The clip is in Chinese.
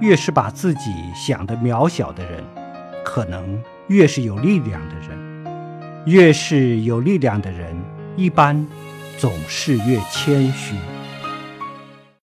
越是把自己想得渺小的人，可能越是有力量的人。越是有力量的人，一般总是越谦虚。